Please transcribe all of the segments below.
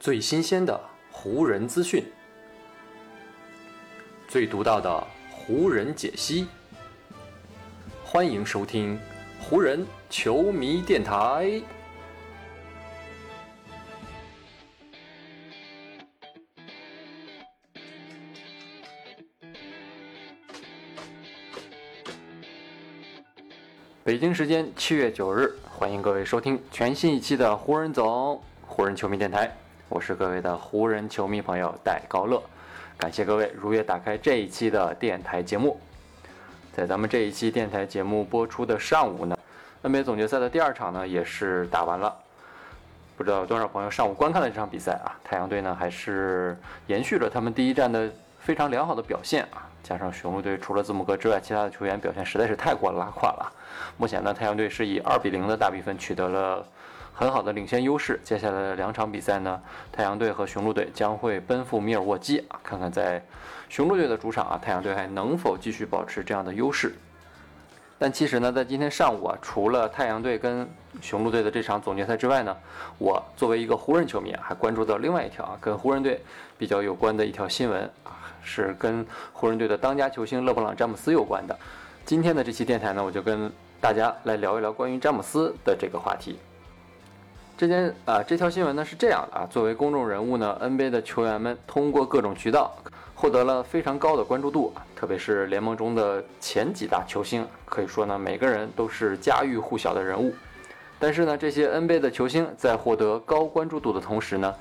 最新鲜的湖人资讯，最独到的湖人解析。欢迎收听湖人球迷电台。北京时间七月九日，欢迎各位收听全新一期的湖人总湖人球迷电台。我是各位的湖人球迷朋友戴高乐，感谢各位如约打开这一期的电台节目。在咱们这一期电台节目播出的上午呢，NBA 总决赛的第二场呢也是打完了，不知道有多少朋友上午观看了这场比赛啊？太阳队呢还是延续了他们第一战的非常良好的表现啊，加上雄鹿队除了字母哥之外，其他的球员表现实在是太过拉胯了。目前呢，太阳队是以二比零的大比分取得了。很好的领先优势，接下来的两场比赛呢，太阳队和雄鹿队将会奔赴密尔沃基啊，看看在雄鹿队的主场啊，太阳队还能否继续保持这样的优势。但其实呢，在今天上午啊，除了太阳队跟雄鹿队的这场总决赛之外呢，我作为一个湖人球迷啊，还关注到另外一条啊，跟湖人队比较有关的一条新闻啊，是跟湖人队的当家球星勒布朗詹姆斯有关的。今天的这期电台呢，我就跟大家来聊一聊关于詹姆斯的这个话题。这件啊，这条新闻呢是这样的啊，作为公众人物呢，NBA 的球员们通过各种渠道获得了非常高的关注度，特别是联盟中的前几大球星，可以说呢，每个人都是家喻户晓的人物。但是呢，这些 NBA 的球星在获得高关注度的同时呢，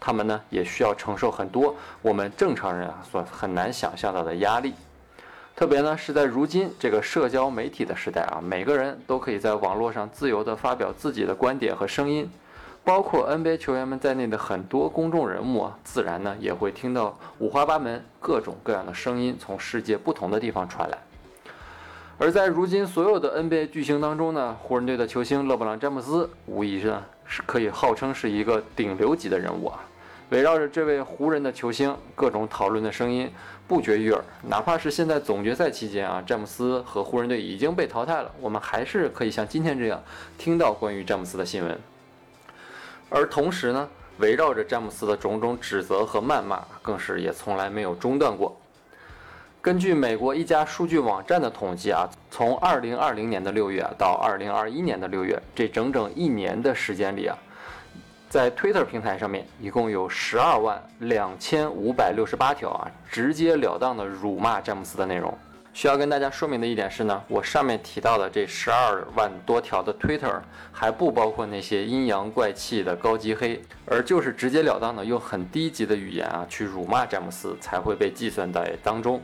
他们呢也需要承受很多我们正常人啊所很难想象到的压力。特别呢是在如今这个社交媒体的时代啊，每个人都可以在网络上自由地发表自己的观点和声音。包括 NBA 球员们在内的很多公众人物啊，自然呢也会听到五花八门、各种各样的声音从世界不同的地方传来。而在如今所有的 NBA 巨星当中呢，湖人队的球星勒布朗·詹姆斯无疑是是可以号称是一个顶流级的人物啊。围绕着这位湖人的球星，各种讨论的声音不绝于耳。哪怕是现在总决赛期间啊，詹姆斯和湖人队已经被淘汰了，我们还是可以像今天这样听到关于詹姆斯的新闻。而同时呢，围绕着詹姆斯的种种指责和谩骂，更是也从来没有中断过。根据美国一家数据网站的统计啊，从2020年的六月到2021年的六月，这整整一年的时间里啊，在 Twitter 平台上面，一共有12万2568条啊，直截了当的辱骂詹姆斯的内容。需要跟大家说明的一点是呢，我上面提到的这十二万多条的 Twitter 还不包括那些阴阳怪气的高级黑，而就是直截了当的用很低级的语言啊去辱骂詹姆斯才会被计算在当中。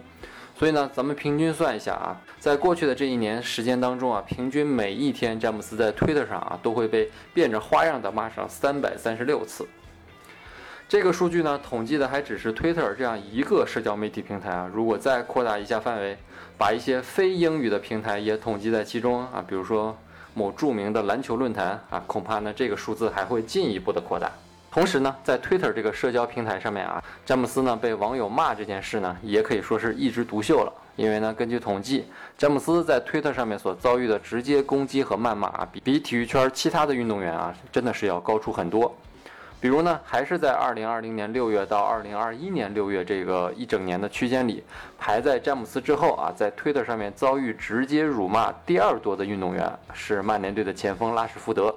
所以呢，咱们平均算一下啊，在过去的这一年时间当中啊，平均每一天詹姆斯在 Twitter 上啊都会被变着花样的骂上三百三十六次。这个数据呢，统计的还只是 Twitter 这样一个社交媒体平台啊。如果再扩大一下范围，把一些非英语的平台也统计在其中啊，比如说某著名的篮球论坛啊，恐怕呢这个数字还会进一步的扩大。同时呢，在 Twitter 这个社交平台上面啊，詹姆斯呢被网友骂这件事呢，也可以说是一枝独秀了。因为呢，根据统计，詹姆斯在 Twitter 上面所遭遇的直接攻击和谩骂啊，比比体育圈其他的运动员啊，真的是要高出很多。比如呢，还是在二零二零年六月到二零二一年六月这个一整年的区间里，排在詹姆斯之后啊，在推特上面遭遇直接辱骂第二多的运动员是曼联队的前锋拉什福德，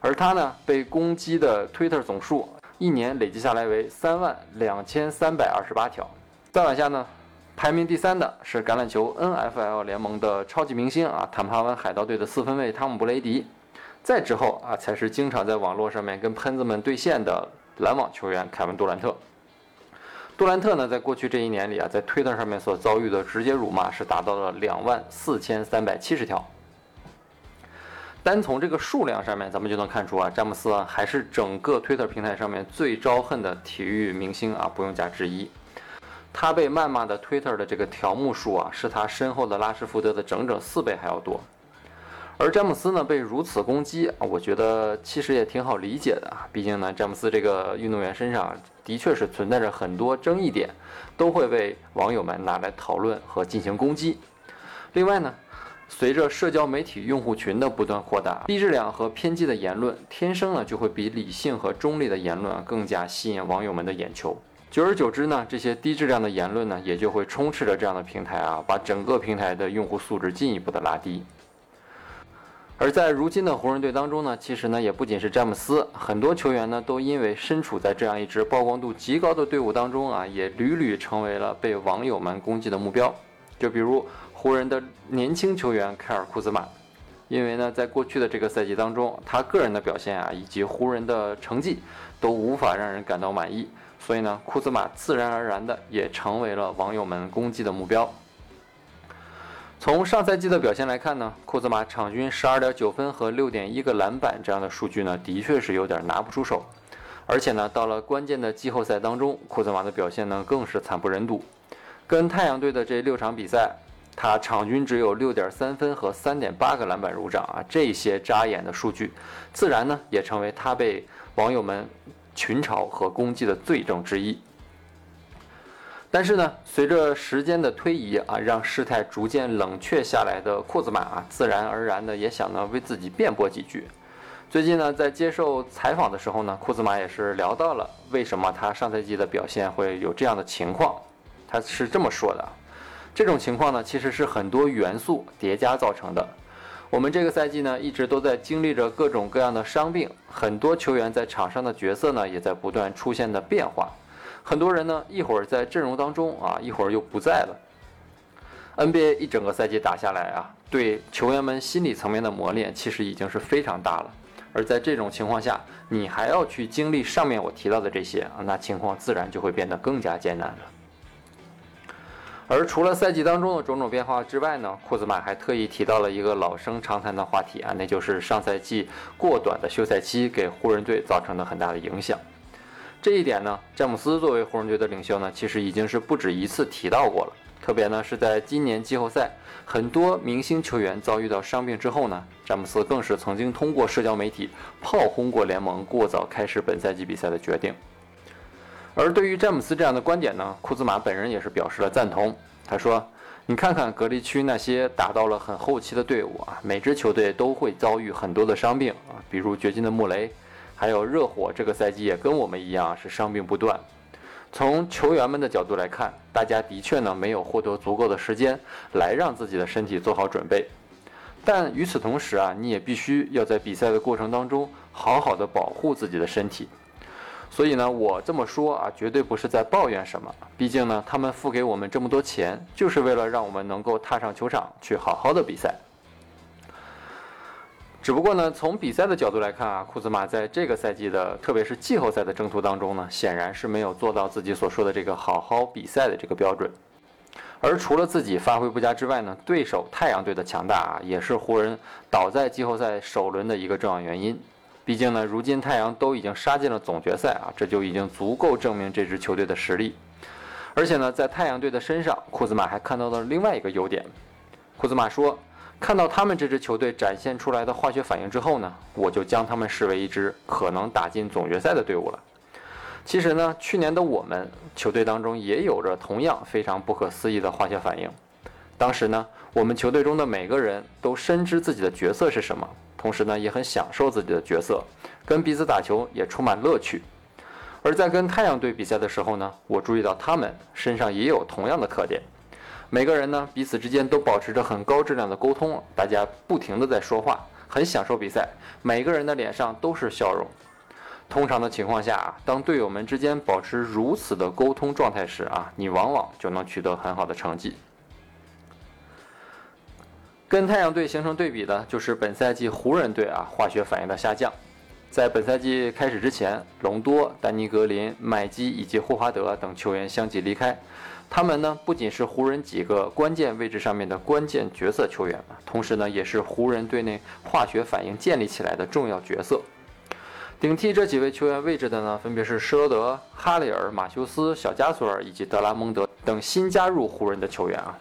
而他呢被攻击的推特总数一年累计下来为三万两千三百二十八条。再往下呢，排名第三的是橄榄球 NFL 联盟的超级明星啊，坦帕湾海盗队的四分卫汤姆布雷迪。再之后啊，才是经常在网络上面跟喷子们对线的篮网球员凯文杜兰特。杜兰特呢，在过去这一年里啊，在推特上面所遭遇的直接辱骂是达到了两万四千三百七十条。单从这个数量上面，咱们就能看出啊，詹姆斯啊还是整个推特平台上面最招恨的体育明星啊，不用加之一。他被谩骂的推特的这个条目数啊，是他身后的拉什福德的整整四倍还要多。而詹姆斯呢被如此攻击啊，我觉得其实也挺好理解的啊。毕竟呢，詹姆斯这个运动员身上的确是存在着很多争议点，都会被网友们拿来讨论和进行攻击。另外呢，随着社交媒体用户群的不断扩大，低质量和偏激的言论天生呢就会比理性和中立的言论更加吸引网友们的眼球。久而久之呢，这些低质量的言论呢也就会充斥着这样的平台啊，把整个平台的用户素质进一步的拉低。而在如今的湖人队当中呢，其实呢也不仅是詹姆斯，很多球员呢都因为身处在这样一支曝光度极高的队伍当中啊，也屡屡成为了被网友们攻击的目标。就比如湖人的年轻球员凯尔·库兹马，因为呢在过去的这个赛季当中，他个人的表现啊以及湖人的成绩都无法让人感到满意，所以呢库兹马自然而然的也成为了网友们攻击的目标。从上赛季的表现来看呢，库兹马场均十二点九分和六点一个篮板这样的数据呢，的确是有点拿不出手。而且呢，到了关键的季后赛当中，库兹马的表现呢更是惨不忍睹。跟太阳队的这六场比赛，他场均只有六点三分和三点八个篮板入账啊，这些扎眼的数据，自然呢也成为他被网友们群嘲和攻击的罪证之一。但是呢，随着时间的推移啊，让事态逐渐冷却下来的库兹马啊，自然而然的也想呢为自己辩驳几句。最近呢，在接受采访的时候呢，库兹马也是聊到了为什么他上赛季的表现会有这样的情况。他是这么说的：这种情况呢，其实是很多元素叠加造成的。我们这个赛季呢，一直都在经历着各种各样的伤病，很多球员在场上的角色呢，也在不断出现的变化。很多人呢，一会儿在阵容当中啊，一会儿又不在了。NBA 一整个赛季打下来啊，对球员们心理层面的磨练其实已经是非常大了。而在这种情况下，你还要去经历上面我提到的这些啊，那情况自然就会变得更加艰难了。而除了赛季当中的种种变化之外呢，库兹马还特意提到了一个老生常谈的话题啊，那就是上赛季过短的休赛期给湖人队造成的很大的影响。这一点呢，詹姆斯作为湖人队的领袖呢，其实已经是不止一次提到过了。特别呢是在今年季后赛，很多明星球员遭遇到伤病之后呢，詹姆斯更是曾经通过社交媒体炮轰过联盟过早开始本赛季比赛的决定。而对于詹姆斯这样的观点呢，库兹马本人也是表示了赞同。他说：“你看看隔离区那些打到了很后期的队伍啊，每支球队都会遭遇很多的伤病啊，比如掘金的穆雷。”还有热火这个赛季也跟我们一样是伤病不断。从球员们的角度来看，大家的确呢没有获得足够的时间来让自己的身体做好准备。但与此同时啊，你也必须要在比赛的过程当中好好的保护自己的身体。所以呢，我这么说啊，绝对不是在抱怨什么。毕竟呢，他们付给我们这么多钱，就是为了让我们能够踏上球场去好好的比赛。只不过呢，从比赛的角度来看啊，库兹马在这个赛季的，特别是季后赛的征途当中呢，显然是没有做到自己所说的这个好好比赛的这个标准。而除了自己发挥不佳之外呢，对手太阳队的强大啊，也是湖人倒在季后赛首轮的一个重要原因。毕竟呢，如今太阳都已经杀进了总决赛啊，这就已经足够证明这支球队的实力。而且呢，在太阳队的身上，库兹马还看到了另外一个优点。库兹马说。看到他们这支球队展现出来的化学反应之后呢，我就将他们视为一支可能打进总决赛的队伍了。其实呢，去年的我们球队当中也有着同样非常不可思议的化学反应。当时呢，我们球队中的每个人都深知自己的角色是什么，同时呢，也很享受自己的角色，跟彼此打球也充满乐趣。而在跟太阳队比赛的时候呢，我注意到他们身上也有同样的特点。每个人呢，彼此之间都保持着很高质量的沟通，大家不停的在说话，很享受比赛。每个人的脸上都是笑容。通常的情况下啊，当队友们之间保持如此的沟通状态时啊，你往往就能取得很好的成绩。跟太阳队形成对比的就是本赛季湖人队啊化学反应的下降。在本赛季开始之前，隆多、丹尼格林、麦基以及霍华德等球员相继离开。他们呢，不仅是湖人几个关键位置上面的关键角色球员同时呢，也是湖人队内化学反应建立起来的重要角色。顶替这几位球员位置的呢，分别是施罗德、哈里尔、马修斯、小加索尔以及德拉蒙德等新加入湖人的球员啊。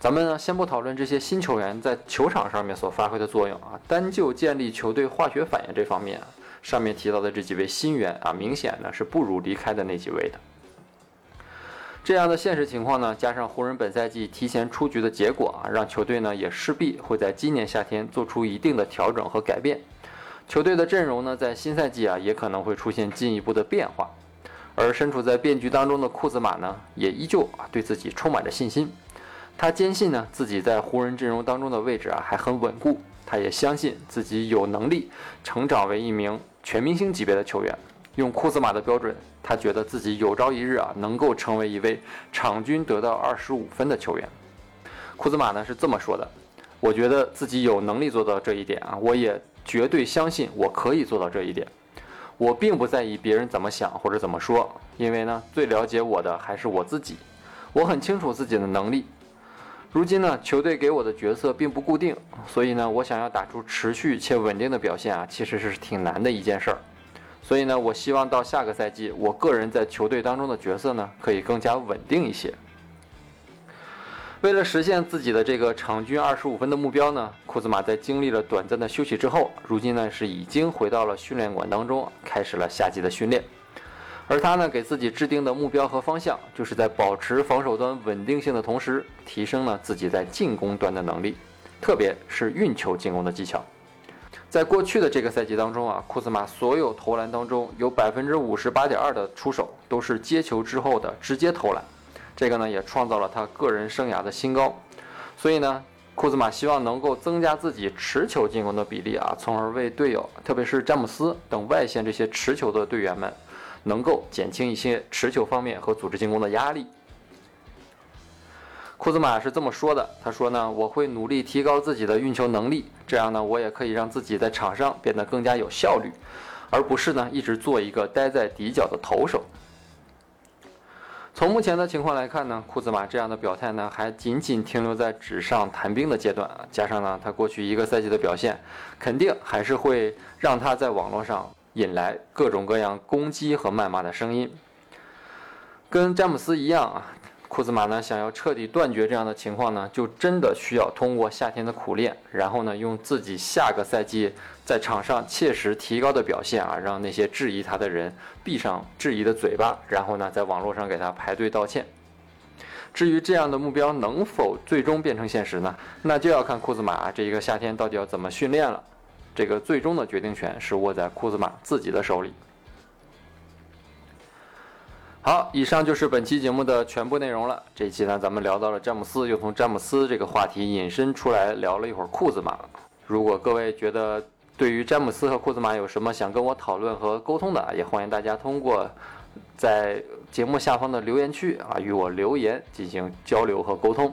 咱们呢，先不讨论这些新球员在球场上面所发挥的作用啊，单就建立球队化学反应这方面，上面提到的这几位新员啊，明显呢是不如离开的那几位的。这样的现实情况呢，加上湖人本赛季提前出局的结果啊，让球队呢也势必会在今年夏天做出一定的调整和改变。球队的阵容呢，在新赛季啊，也可能会出现进一步的变化。而身处在变局当中的库兹马呢，也依旧啊对自己充满着信心。他坚信呢自己在湖人阵容当中的位置啊还很稳固，他也相信自己有能力成长为一名全明星级别的球员。用库兹马的标准，他觉得自己有朝一日啊能够成为一位场均得到二十五分的球员。库兹马呢是这么说的：“我觉得自己有能力做到这一点啊，我也绝对相信我可以做到这一点。我并不在意别人怎么想或者怎么说，因为呢最了解我的还是我自己。我很清楚自己的能力。”如今呢，球队给我的角色并不固定，所以呢，我想要打出持续且稳定的表现啊，其实是挺难的一件事儿。所以呢，我希望到下个赛季，我个人在球队当中的角色呢，可以更加稳定一些。为了实现自己的这个场均二十五分的目标呢，库兹马在经历了短暂的休息之后，如今呢是已经回到了训练馆当中，开始了夏季的训练。而他呢，给自己制定的目标和方向，就是在保持防守端稳定性的同时，提升了自己在进攻端的能力，特别是运球进攻的技巧。在过去的这个赛季当中啊，库兹马所有投篮当中，有百分之五十八点二的出手都是接球之后的直接投篮，这个呢也创造了他个人生涯的新高。所以呢，库兹马希望能够增加自己持球进攻的比例啊，从而为队友，特别是詹姆斯等外线这些持球的队员们。能够减轻一些持球方面和组织进攻的压力。库兹马是这么说的：“他说呢，我会努力提高自己的运球能力，这样呢，我也可以让自己在场上变得更加有效率，而不是呢一直做一个待在底角的投手。”从目前的情况来看呢，库兹马这样的表态呢，还仅仅停留在纸上谈兵的阶段啊。加上呢，他过去一个赛季的表现，肯定还是会让他在网络上。引来各种各样攻击和谩骂的声音。跟詹姆斯一样啊，库兹马呢想要彻底断绝这样的情况呢，就真的需要通过夏天的苦练，然后呢用自己下个赛季在场上切实提高的表现啊，让那些质疑他的人闭上质疑的嘴巴，然后呢在网络上给他排队道歉。至于这样的目标能否最终变成现实呢？那就要看库兹马这一个夏天到底要怎么训练了。这个最终的决定权是握在库兹马自己的手里。好，以上就是本期节目的全部内容了。这期呢，咱们聊到了詹姆斯，又从詹姆斯这个话题引申出来聊了一会儿库兹马。如果各位觉得对于詹姆斯和库兹马有什么想跟我讨论和沟通的，也欢迎大家通过在节目下方的留言区啊与我留言进行交流和沟通。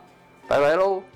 拜拜喽。